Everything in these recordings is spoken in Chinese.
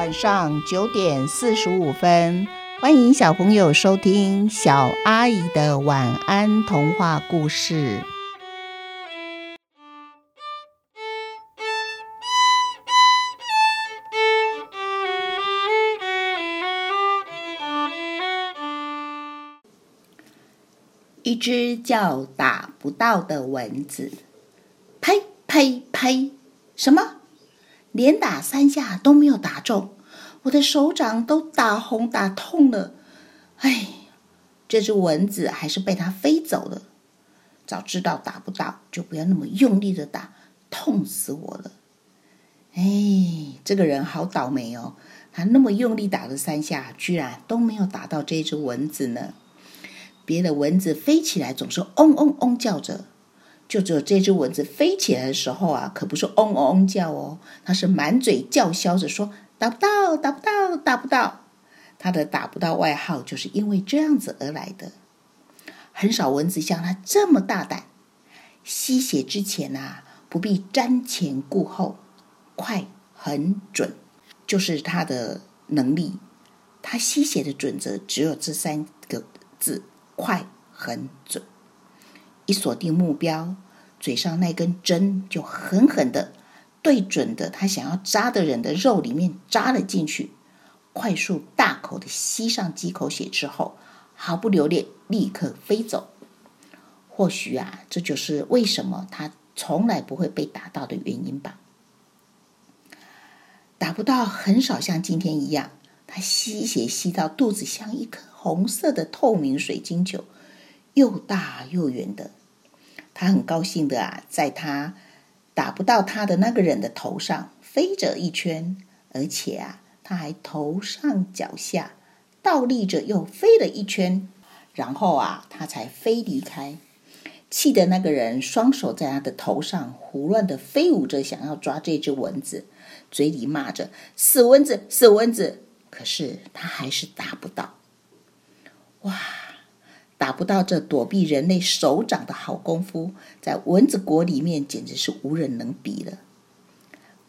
晚上九点四十五分，欢迎小朋友收听小阿姨的晚安童话故事。一只叫打不到的蚊子，呸呸呸！什么？连打三下都没有打中，我的手掌都打红打痛了。哎，这只蚊子还是被它飞走了。早知道打不到，就不要那么用力的打，痛死我了。哎，这个人好倒霉哦，他那么用力打了三下，居然都没有打到这只蚊子呢。别的蚊子飞起来总是嗡嗡嗡叫着。就只有这只蚊子飞起来的时候啊，可不是嗡嗡嗡叫哦，它是满嘴叫嚣着说：“打不到，打不到，打不到。”它的“打不到”外号就是因为这样子而来的。很少蚊子像它这么大胆，吸血之前啊，不必瞻前顾后，快、狠、准，就是它的能力。它吸血的准则只有这三个字：快、狠、准。一锁定目标，嘴上那根针就狠狠的对准的他想要扎的人的肉里面扎了进去，快速大口的吸上几口血之后，毫不留恋，立刻飞走。或许啊，这就是为什么他从来不会被打到的原因吧。打不到很少像今天一样，他吸血吸到肚子像一颗红色的透明水晶球，又大又圆的。他很高兴的啊，在他打不到他的那个人的头上飞着一圈，而且啊，他还头上脚下倒立着又飞了一圈，然后啊，他才飞离开。气的那个人双手在他的头上胡乱的飞舞着，想要抓这只蚊子，嘴里骂着“死蚊子，死蚊子”，可是他还是打不到。哇！打不到这躲避人类手掌的好功夫，在蚊子国里面简直是无人能比了。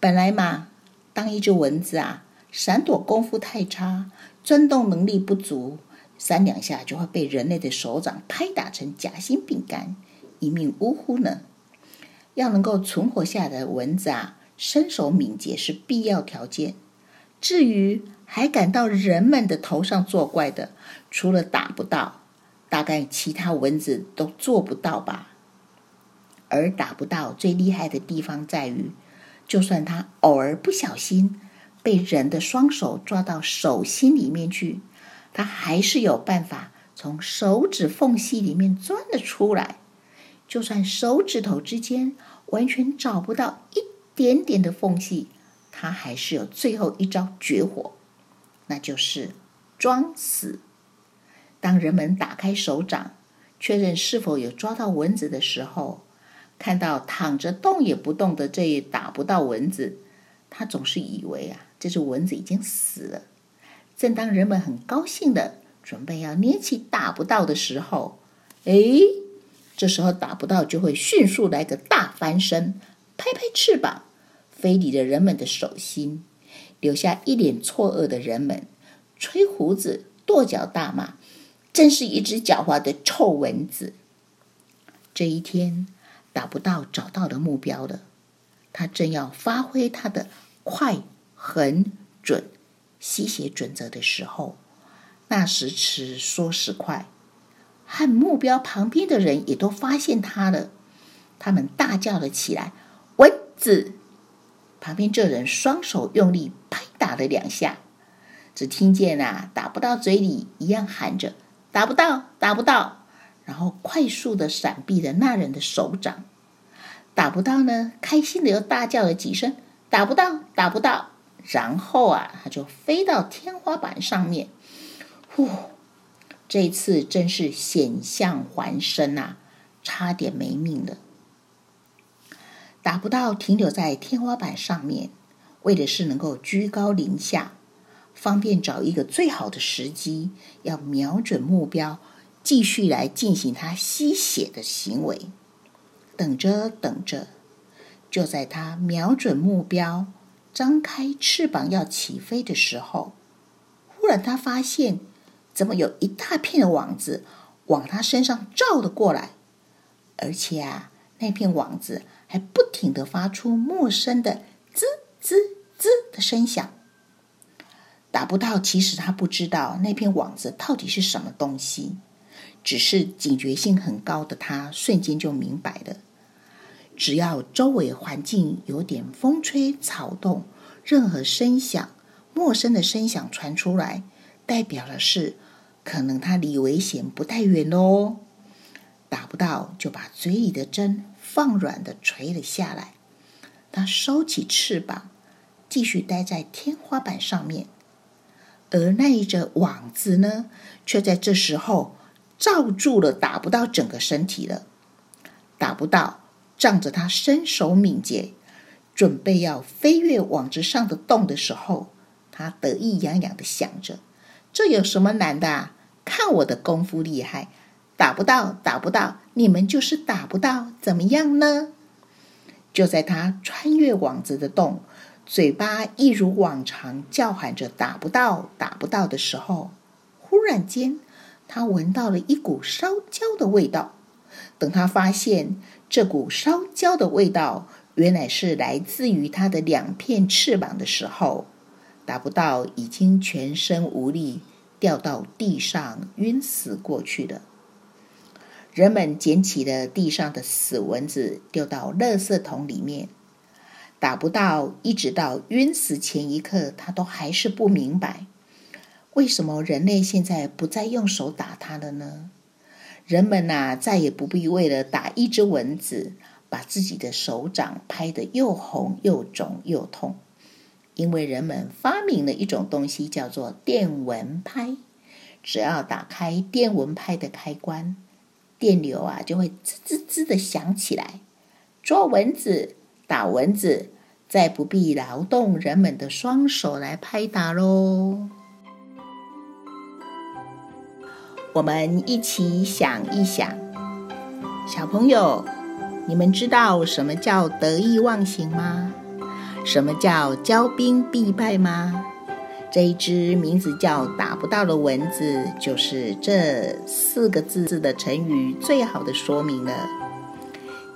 本来嘛，当一只蚊子啊，闪躲功夫太差，钻洞能力不足，三两下就会被人类的手掌拍打成夹心饼干，一命呜呼呢。要能够存活下来的蚊子啊，身手敏捷是必要条件。至于还敢到人们的头上作怪的，除了打不到。大概其他蚊子都做不到吧，而打不到最厉害的地方在于，就算它偶尔不小心被人的双手抓到手心里面去，它还是有办法从手指缝隙里面钻了出来。就算手指头之间完全找不到一点点的缝隙，它还是有最后一招绝活，那就是装死。当人们打开手掌，确认是否有抓到蚊子的时候，看到躺着动也不动的这一打不到蚊子，他总是以为啊，这只蚊子已经死了。正当人们很高兴的准备要捏起打不到的时候，哎，这时候打不到就会迅速来个大翻身，拍拍翅膀，飞离了人们的手心，留下一脸错愕的人们，吹胡子，跺脚大骂。真是一只狡猾的臭蚊子。这一天，打不到找到的目标了，他正要发挥他的快、狠、准吸血准则的时候，那时迟，说时快，和目标旁边的人也都发现他了，他们大叫了起来：“蚊子！”旁边这人双手用力拍打了两下，只听见啊，打不到嘴里一样喊着。打不到，打不到，然后快速的闪避了那人的手掌。打不到呢，开心的又大叫了几声：“打不到，打不到！”然后啊，他就飞到天花板上面。呼，这次真是险象环生啊，差点没命了。打不到，停留在天花板上面，为的是能够居高临下。方便找一个最好的时机，要瞄准目标，继续来进行他吸血的行为。等着等着，就在他瞄准目标，张开翅膀要起飞的时候，忽然他发现，怎么有一大片的网子往他身上罩了过来，而且啊，那片网子还不停的发出陌生的滋滋滋的声响。打不到，其实他不知道那片网子到底是什么东西，只是警觉性很高的他瞬间就明白了。只要周围环境有点风吹草动，任何声响、陌生的声响传出来，代表的是可能他离危险不太远喽。打不到，就把嘴里的针放软的垂了下来。他收起翅膀，继续待在天花板上面。而那一只网子呢，却在这时候罩住了打不到整个身体了。打不到，仗着他身手敏捷，准备要飞越网子上的洞的时候，他得意洋洋的想着：“这有什么难的啊？看我的功夫厉害！打不到，打不到，你们就是打不到，怎么样呢？”就在他穿越网子的洞。嘴巴一如往常叫喊着“打不到，打不到”的时候，忽然间，他闻到了一股烧焦的味道。等他发现这股烧焦的味道原来是来自于他的两片翅膀的时候，打不到已经全身无力，掉到地上晕死过去了。人们捡起了地上的死蚊子，丢到垃圾桶里面。打不到，一直到晕死前一刻，他都还是不明白，为什么人类现在不再用手打他了呢？人们呐、再也不必为了打一只蚊子，把自己的手掌拍得又红又肿又痛，因为人们发明了一种东西，叫做电蚊拍。只要打开电蚊拍的开关，电流啊就会滋滋滋的响起来，捉蚊子。打蚊子，再不必劳动人们的双手来拍打喽。我们一起想一想，小朋友，你们知道什么叫得意忘形吗？什么叫骄兵必败吗？这一只名字叫打不到的蚊子，就是这四个字字的成语最好的说明了。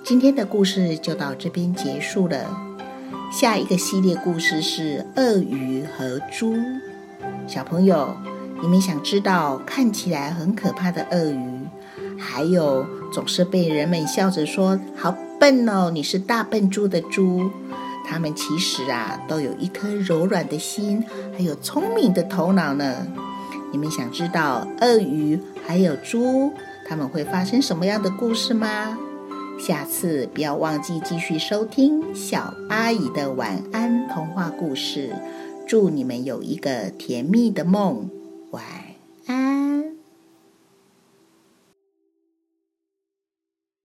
今天的故事就到这边结束了。下一个系列故事是鳄鱼和猪。小朋友，你们想知道看起来很可怕的鳄鱼，还有总是被人们笑着说“好笨哦，你是大笨猪”的猪，它们其实啊都有一颗柔软的心，还有聪明的头脑呢。你们想知道鳄鱼还有猪，他们会发生什么样的故事吗？下次不要忘记继续收听小阿姨的晚安童话故事，祝你们有一个甜蜜的梦，晚安。